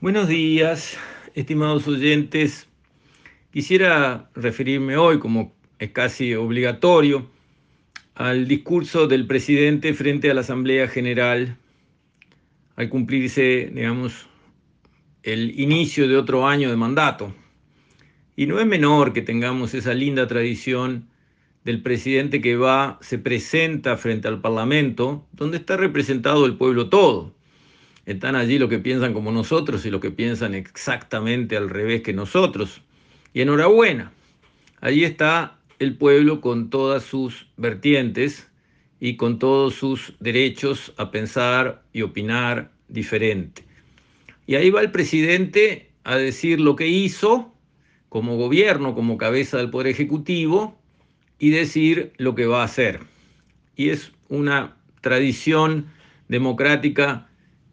Buenos días, estimados oyentes. Quisiera referirme hoy, como es casi obligatorio, al discurso del presidente frente a la Asamblea General al cumplirse, digamos, el inicio de otro año de mandato. Y no es menor que tengamos esa linda tradición del presidente que va, se presenta frente al Parlamento, donde está representado el pueblo todo están allí los que piensan como nosotros y los que piensan exactamente al revés que nosotros. Y enhorabuena, allí está el pueblo con todas sus vertientes y con todos sus derechos a pensar y opinar diferente. Y ahí va el presidente a decir lo que hizo como gobierno, como cabeza del Poder Ejecutivo, y decir lo que va a hacer. Y es una tradición democrática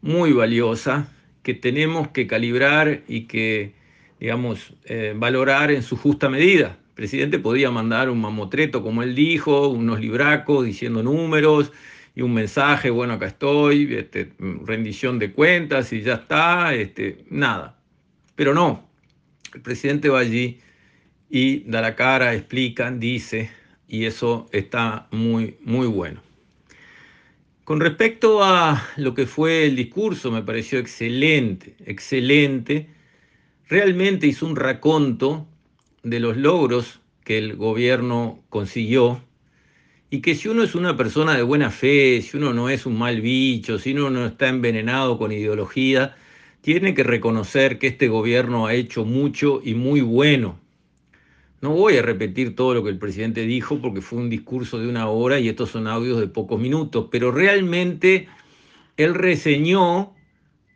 muy valiosa que tenemos que calibrar y que, digamos, eh, valorar en su justa medida. El presidente podía mandar un mamotreto, como él dijo, unos libracos diciendo números y un mensaje, bueno, acá estoy, este, rendición de cuentas y ya está, este, nada. Pero no, el presidente va allí y da la cara, explica, dice, y eso está muy, muy bueno. Con respecto a lo que fue el discurso, me pareció excelente, excelente. Realmente hizo un raconto de los logros que el gobierno consiguió y que si uno es una persona de buena fe, si uno no es un mal bicho, si uno no está envenenado con ideología, tiene que reconocer que este gobierno ha hecho mucho y muy bueno no voy a repetir todo lo que el presidente dijo porque fue un discurso de una hora y estos son audios de pocos minutos, pero realmente él reseñó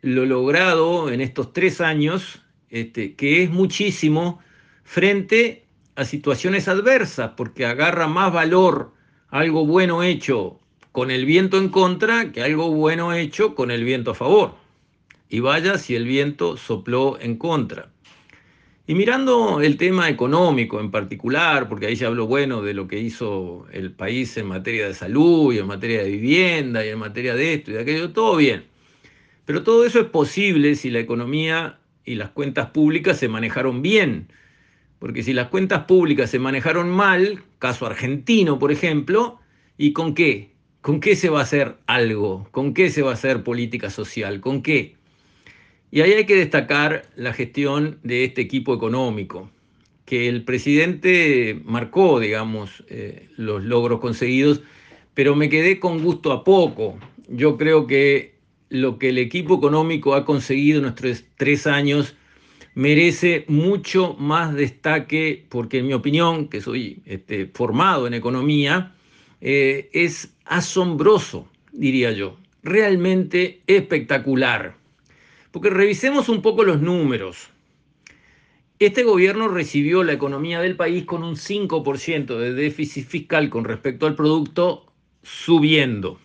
lo logrado en estos tres años, este, que es muchísimo frente a situaciones adversas, porque agarra más valor algo bueno hecho con el viento en contra que algo bueno hecho con el viento a favor. Y vaya si el viento sopló en contra. Y mirando el tema económico en particular, porque ahí se habló bueno de lo que hizo el país en materia de salud y en materia de vivienda y en materia de esto y de aquello, todo bien. Pero todo eso es posible si la economía y las cuentas públicas se manejaron bien. Porque si las cuentas públicas se manejaron mal, caso argentino, por ejemplo, ¿y con qué? ¿Con qué se va a hacer algo? ¿Con qué se va a hacer política social? ¿Con qué? Y ahí hay que destacar la gestión de este equipo económico, que el presidente marcó, digamos, eh, los logros conseguidos, pero me quedé con gusto a poco. Yo creo que lo que el equipo económico ha conseguido en nuestros tres años merece mucho más destaque, porque en mi opinión, que soy este, formado en economía, eh, es asombroso, diría yo, realmente espectacular. Porque revisemos un poco los números. Este gobierno recibió la economía del país con un 5% de déficit fiscal con respecto al producto subiendo.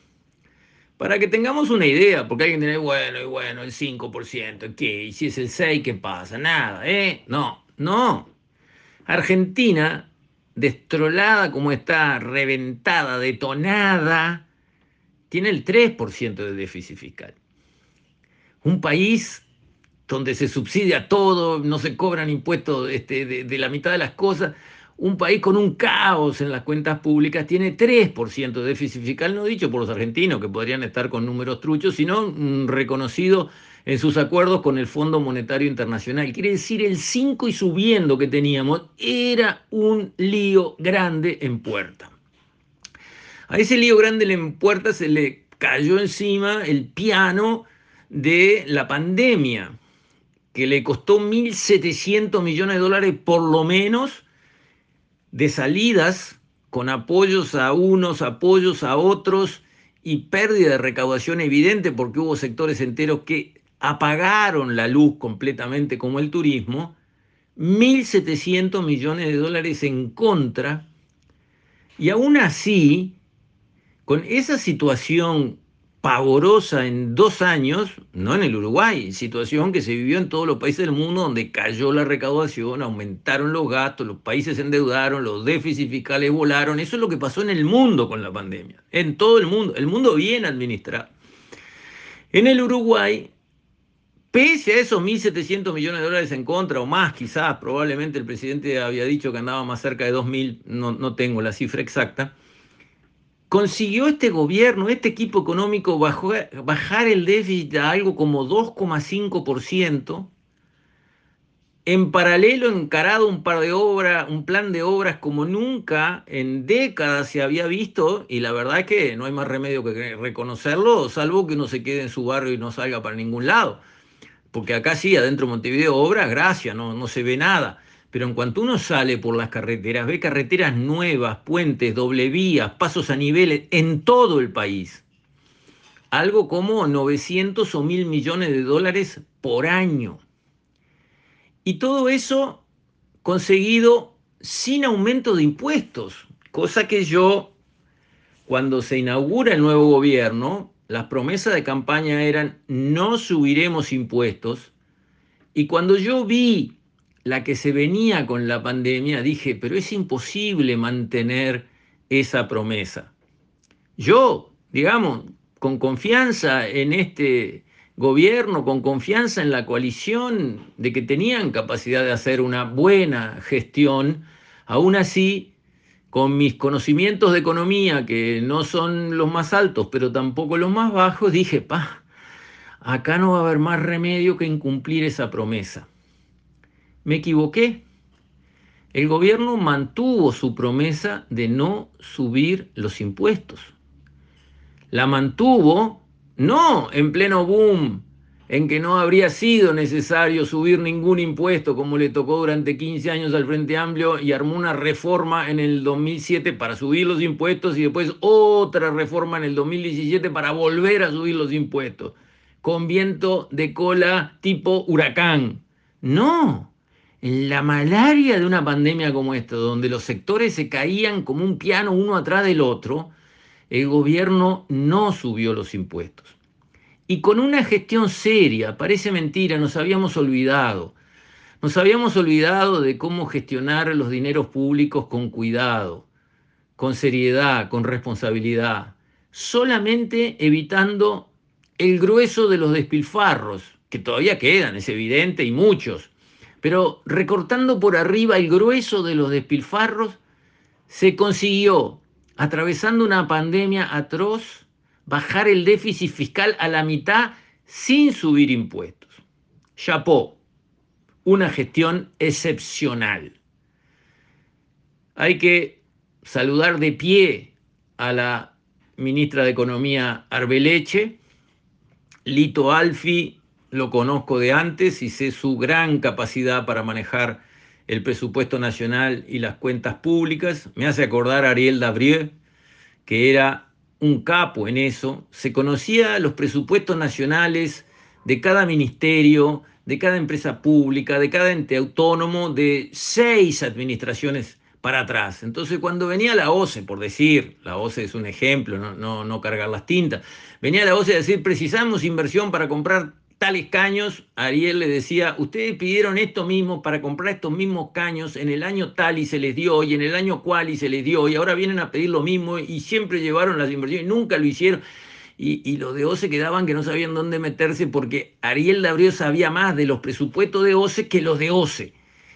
Para que tengamos una idea, porque alguien dice, bueno, y bueno, el 5%, ¿qué? ¿Y si es el 6%, qué pasa? Nada, ¿eh? No, no. Argentina, destrolada como está, reventada, detonada, tiene el 3% de déficit fiscal un país donde se subsidia todo, no se cobran impuestos este, de, la mitad de las cosas, un país con un caos en las cuentas públicas tiene 3% de déficit fiscal, no dicho por los argentinos, que podrían estar con números truchos, sino mm, reconocido en sus acuerdos con el Fondo Monetario Internacional. Quiere decir, el 5 y subiendo que teníamos era un lío grande en puerta. A ese lío grande en puerta se le cayó encima el piano de la pandemia, que le costó 1.700 millones de dólares por lo menos de salidas con apoyos a unos, apoyos a otros y pérdida de recaudación evidente porque hubo sectores enteros que apagaron la luz completamente como el turismo, 1.700 millones de dólares en contra. Y aún así, con esa situación pavorosa en dos años, no en el Uruguay, situación que se vivió en todos los países del mundo donde cayó la recaudación, aumentaron los gastos, los países se endeudaron, los déficits fiscales volaron, eso es lo que pasó en el mundo con la pandemia, en todo el mundo, el mundo bien administrado. En el Uruguay Pese a esos 1.700 millones de dólares en contra, o más quizás, probablemente el presidente había dicho que andaba más cerca de 2.000, no, no tengo la cifra exacta, consiguió este gobierno, este equipo económico, bajar el déficit a algo como 2,5%, en paralelo encarado un par de obras, un plan de obras como nunca en décadas se había visto, y la verdad es que no hay más remedio que reconocerlo, salvo que uno se quede en su barrio y no salga para ningún lado. Porque acá sí, adentro de Montevideo, obras, gracias, no, no se ve nada. Pero en cuanto uno sale por las carreteras, ve carreteras nuevas, puentes, doble vías, pasos a niveles en todo el país. Algo como 900 o 1000 millones de dólares por año. Y todo eso conseguido sin aumento de impuestos, cosa que yo, cuando se inaugura el nuevo gobierno, las promesas de campaña eran no subiremos impuestos. Y cuando yo vi la que se venía con la pandemia, dije, pero es imposible mantener esa promesa. Yo, digamos, con confianza en este gobierno con confianza en la coalición de que tenían capacidad de hacer una buena gestión, aún así, con mis conocimientos de economía, que no son los más altos, pero tampoco los más bajos, dije, pa, acá no va a haber más remedio que incumplir esa promesa. Me equivoqué. El gobierno mantuvo su promesa de no subir los impuestos. La mantuvo no en pleno boom, en que no habría sido necesario subir ningún impuesto como le tocó durante 15 años al Frente Amplio y armó una reforma en el 2007 para subir los impuestos y después otra reforma en el 2017 para volver a subir los impuestos, con viento de cola tipo huracán. No, la malaria de una pandemia como esta, donde los sectores se caían como un piano uno atrás del otro, el gobierno no subió los impuestos. Y con una gestión seria, parece mentira, nos habíamos olvidado. Nos habíamos olvidado de cómo gestionar los dineros públicos con cuidado, con seriedad, con responsabilidad, solamente evitando el grueso de los despilfarros, que todavía quedan, es evidente, y muchos, pero recortando por arriba el grueso de los despilfarros, se consiguió atravesando una pandemia atroz, bajar el déficit fiscal a la mitad sin subir impuestos. Chapó, una gestión excepcional. Hay que saludar de pie a la ministra de Economía Arbeleche. Lito Alfi lo conozco de antes y sé su gran capacidad para manejar el presupuesto nacional y las cuentas públicas. Me hace acordar a Ariel Davrieux, que era un capo en eso. Se conocía los presupuestos nacionales de cada ministerio, de cada empresa pública, de cada ente autónomo, de seis administraciones para atrás. Entonces, cuando venía la OCE, por decir, la OCE es un ejemplo, no, no, cargar las tintas, venía la OCE a decir, precisamos inversión para comprar tales caños, Ariel le decía, ustedes pidieron esto mismo para comprar estos mismos caños en el año tal y se les dio, y en el año cual y se les dio, y ahora vienen a pedir lo mismo y siempre llevaron las inversiones, nunca lo hicieron. Y, los de OCE quedaban que no sabían dónde meterse porque Ariel Dabrío sabía más de los presupuestos de OCE que los de OCE.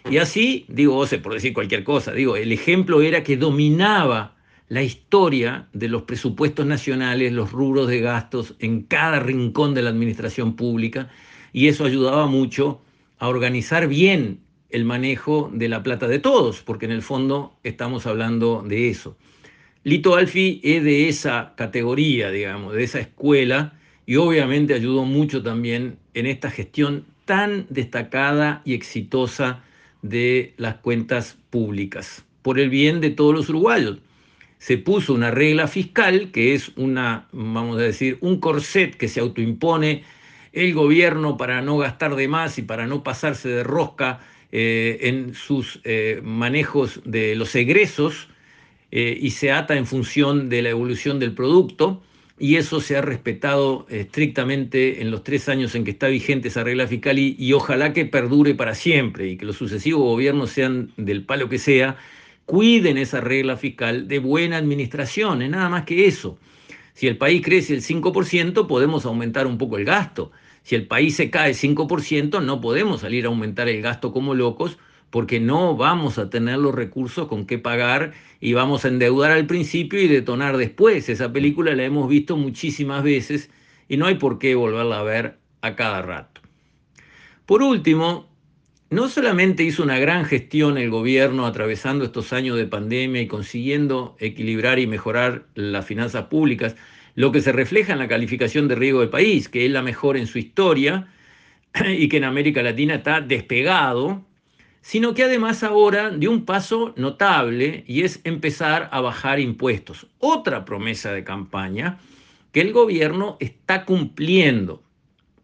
Y así, digo OCE por decir cualquier cosa, digo, el ejemplo era que dominaba la historia de los presupuestos nacionales, los rubros de gastos en cada rincón de la administración pública y eso ayudaba mucho a organizar bien el manejo de la plata de todos, porque en el fondo estamos hablando de eso. Lito Alfi es de esa categoría, digamos, de esa escuela y obviamente ayudó mucho también en esta gestión tan destacada y exitosa de las cuentas públicas, por el bien de todos los uruguayos se puso una regla fiscal que es una, vamos a decir, un corset que se autoimpone el gobierno para no gastar de más y para no pasarse de rosca eh, en sus eh, manejos de los egresos eh, y se ata en función de la evolución del producto y eso se ha respetado estrictamente en los tres años en que está vigente esa regla fiscal y, y ojalá que perdure para siempre y que los sucesivos gobiernos sean del palo que sea cuiden esa regla fiscal de buena administración, es nada más que eso. Si el país crece el 5%, podemos aumentar un poco el gasto. Si el país se cae 5%, no podemos salir a aumentar el gasto como locos porque no vamos a tener los recursos con qué pagar y vamos a endeudar al principio y detonar después. Esa película la hemos visto muchísimas veces y no hay por qué volverla a ver a cada rato. Por último, no solamente hizo una gran gestión el gobierno atravesando estos años de pandemia y consiguiendo equilibrar y mejorar las finanzas públicas, lo que se refleja en la calificación de riesgo del país, que es la mejor en su historia y que en América Latina está despegado, sino que además ahora dio un paso notable y es empezar a bajar impuestos. Otra promesa de campaña que el gobierno está cumpliendo.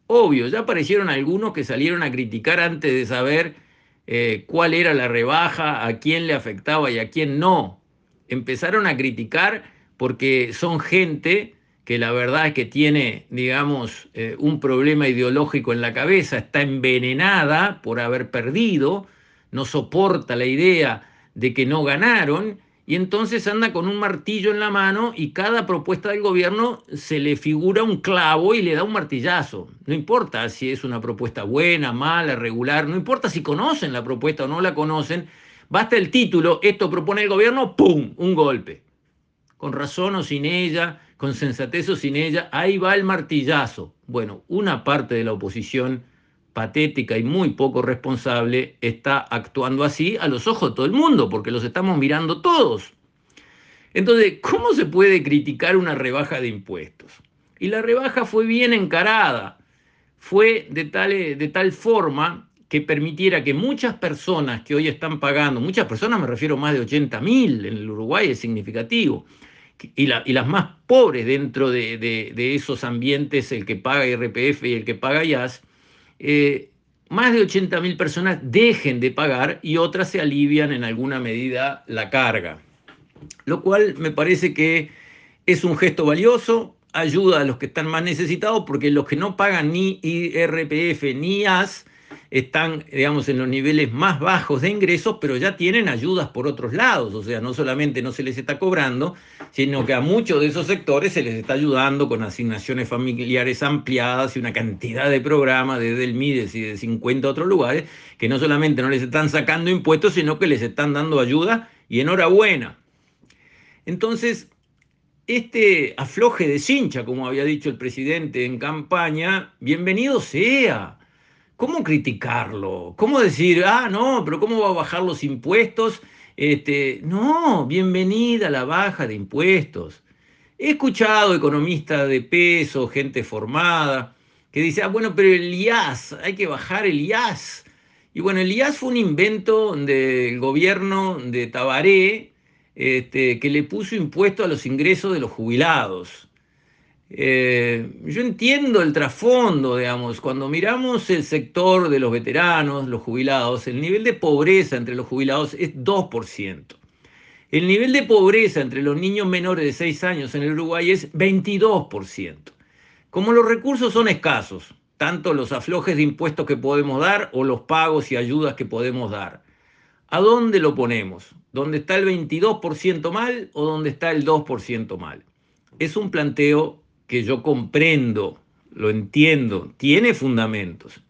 Obvio, ya aparecieron algunos que salieron a criticar antes de saber eh, cuál era la rebaja, a quién le afectaba y a quién no. Empezaron a criticar porque son gente que la verdad es que tiene, digamos, eh, un problema ideológico en la cabeza, está envenenada por haber perdido, no soporta la idea de que no ganaron y entonces anda con un martillo en la mano y cada propuesta del gobierno se le figura un clavo y le da un martillazo. No importa si es una propuesta buena, mala, regular, no importa si conocen la propuesta o no la conocen, basta el título, esto propone el gobierno, ¡pum!, un golpe. Con razón o sin ella, con sensatez o sin ella, ahí va el martillazo. Bueno, una parte de la oposición patética y muy poco responsable está actuando así a los ojos de todo el mundo, porque los estamos mirando todos. Entonces, ¿cómo se puede criticar una rebaja de impuestos? Y la rebaja fue bien encarada, fue de tal, de tal forma que permitiera que muchas personas que hoy están pagando, muchas personas me refiero a más de 80 mil, en el Uruguay es significativo, y, las más pobres dentro de, de, esos ambientes, el que paga IRPF y el que paga IAS, eh, más de 80.000 personas dejen de pagar y otras se alivian en alguna medida la carga. Lo cual me parece que es un gesto valioso, ayuda a los que están más necesitados, porque los que no pagan ni IRPF ni IAS están, digamos, en los niveles más bajos de ingresos, pero ya tienen ayudas por otros lados. O sea, no solamente no se les está cobrando, sino que a muchos de esos sectores se les está ayudando con asignaciones familiares ampliadas y una cantidad de programas desde el MIDES y de 50 otros lugares, que no solamente no les están sacando impuestos, sino que les están dando ayuda y enhorabuena. Entonces, este afloje de cincha, como había dicho el presidente en campaña, bienvenido sea ¿cómo criticarlo? ¿Cómo decir, ah, no, pero ¿cómo va a bajar los impuestos? Este, no, bienvenida a la baja de impuestos. He escuchado economistas de peso, gente formada, que dice, ah, bueno, pero el IAS, hay que bajar el IAS. Y bueno, el IAS fue un invento del gobierno de Tabaré, este, que le puso impuesto a los ingresos de los jubilados. Eh, yo entiendo el trasfondo, digamos, cuando miramos el sector de los veteranos, los jubilados, el nivel de pobreza entre los jubilados es 2%. El nivel de pobreza entre los niños menores de 6 años en el Uruguay es 22%. Como los recursos son escasos, tanto los aflojes de impuestos que podemos dar o los pagos y ayudas que podemos dar, ¿a dónde lo ponemos? ¿Dónde está el 22% mal o dónde está el 2% mal? Es un planteo que yo comprendo, lo entiendo, tiene fundamentos.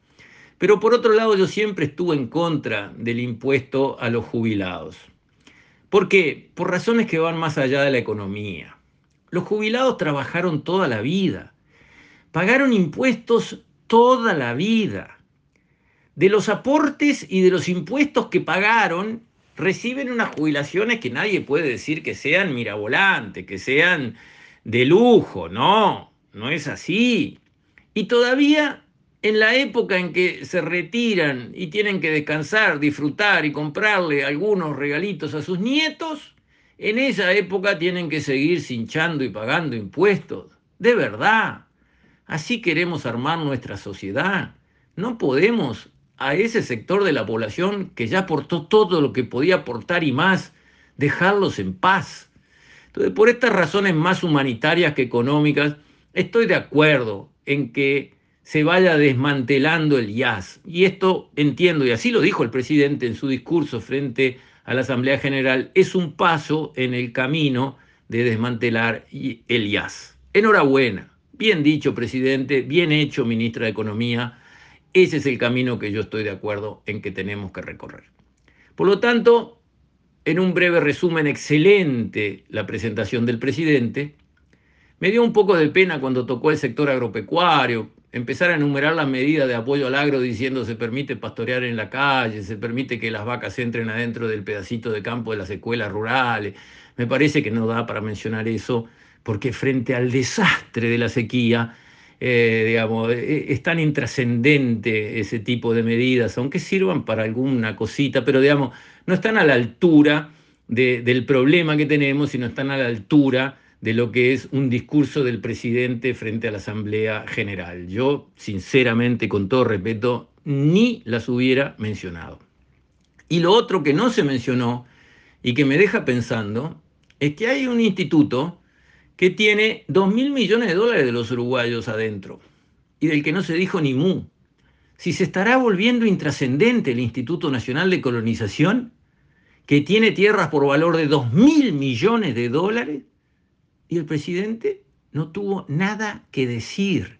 Pero por otro lado, yo siempre estuve en contra del impuesto a los jubilados. ¿Por qué? Por razones que van más allá de la economía. Los jubilados trabajaron toda la vida, pagaron impuestos toda la vida. De los aportes y de los impuestos que pagaron, reciben unas jubilaciones que nadie puede decir que sean mirabolantes, que sean de lujo, no, no es así. Y todavía en la época en que se retiran y tienen que descansar, disfrutar y comprarle algunos regalitos a sus nietos, en esa época tienen que seguir cinchando y pagando impuestos. De verdad. Así queremos armar nuestra sociedad. No podemos a ese sector de la población que ya aportó todo lo que podía aportar y más, dejarlos en paz. Entonces, por estas razones más humanitarias que económicas, estoy de acuerdo en que se vaya desmantelando el IAS. Y esto entiendo, y así lo dijo el presidente en su discurso frente a la Asamblea General, es un paso en el camino de desmantelar el IAS. Enhorabuena, Bien dicho, presidente, bien hecho, ministra de Economía. Ese es el camino que yo estoy de acuerdo en que tenemos que recorrer. Por lo tanto, en un breve resumen excelente la presentación del presidente, me dio un poco de pena cuando tocó el sector agropecuario, empezar a enumerar las medidas de apoyo al agro diciendo se permite pastorear en la calle, se permite que las vacas entren adentro del pedacito de campo de las escuelas rurales. Me parece que no da para mencionar eso porque frente al desastre de la sequía, eh, digamos, e, e, es tan intrascendente ese tipo de medidas, aunque sirvan para alguna cosita, pero digamos, no están a la altura del problema que tenemos, sino están a la altura de lo que es un discurso del presidente frente a la Asamblea General. Yo, sinceramente, con todo respeto, ni las hubiera mencionado. Y lo otro que no se mencionó y que me deja pensando es que hay un instituto que tiene 2 mil millones de dólares de los uruguayos adentro y del que no se dijo ni mu. Si se estará volviendo intrascendente el Instituto Nacional de Colonización, que tiene tierras por valor de 2 mil millones de dólares, y el presidente no tuvo nada que decir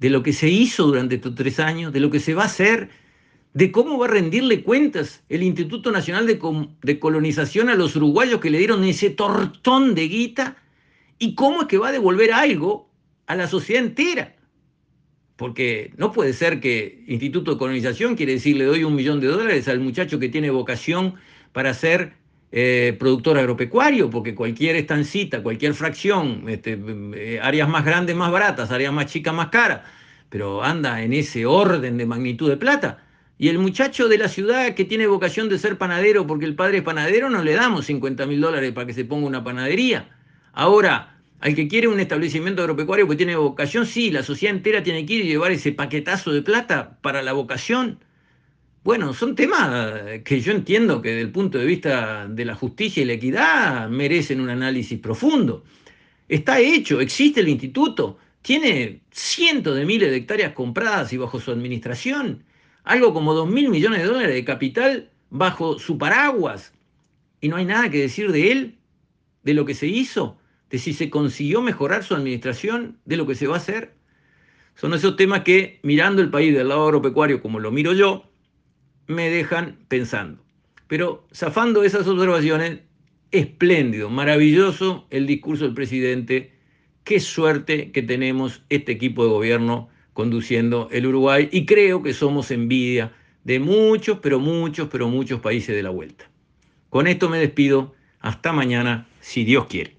de lo que se hizo durante estos tres años, de lo que se va a hacer, de cómo va a rendirle cuentas el Instituto Nacional de, de Colonización a los uruguayos que le dieron ese tortón de guita y cómo es que va a devolver algo a la sociedad entera. Porque no puede ser que Instituto de Colonización quiere decir le doy un millón de dólares al muchacho que tiene vocación para ser eh, productor agropecuario, porque cualquier estancita, cualquier fracción, este, eh, áreas más grandes, más baratas, áreas más chicas, más caras, pero anda en ese orden de magnitud de plata. Y el muchacho de la ciudad que tiene vocación de ser panadero porque el padre es panadero, no le damos 50 mil dólares para que se ponga una panadería. Ahora, al que quiere un establecimiento agropecuario que tiene vocación, sí, la sociedad entera tiene que ir y llevar ese paquetazo de plata para la vocación. Bueno, son temas que yo entiendo que desde el punto de vista de la justicia y la equidad merecen un análisis profundo. Está hecho, existe el instituto, tiene cientos de miles de hectáreas compradas y bajo su administración, algo como dos mil millones de dólares de capital bajo su paraguas, y no hay nada que decir de él, de lo que se hizo de si se consiguió mejorar su administración, de lo que se va a hacer. Son esos temas que, mirando el país del lado agropecuario como lo miro yo, me dejan pensando. Pero zafando esas observaciones, espléndido, maravilloso el discurso del presidente. Qué suerte que tenemos este equipo de gobierno conduciendo el Uruguay y creo que somos envidia de muchos, pero muchos, pero muchos países de la vuelta. Con esto me despido. Hasta mañana, si Dios quiere.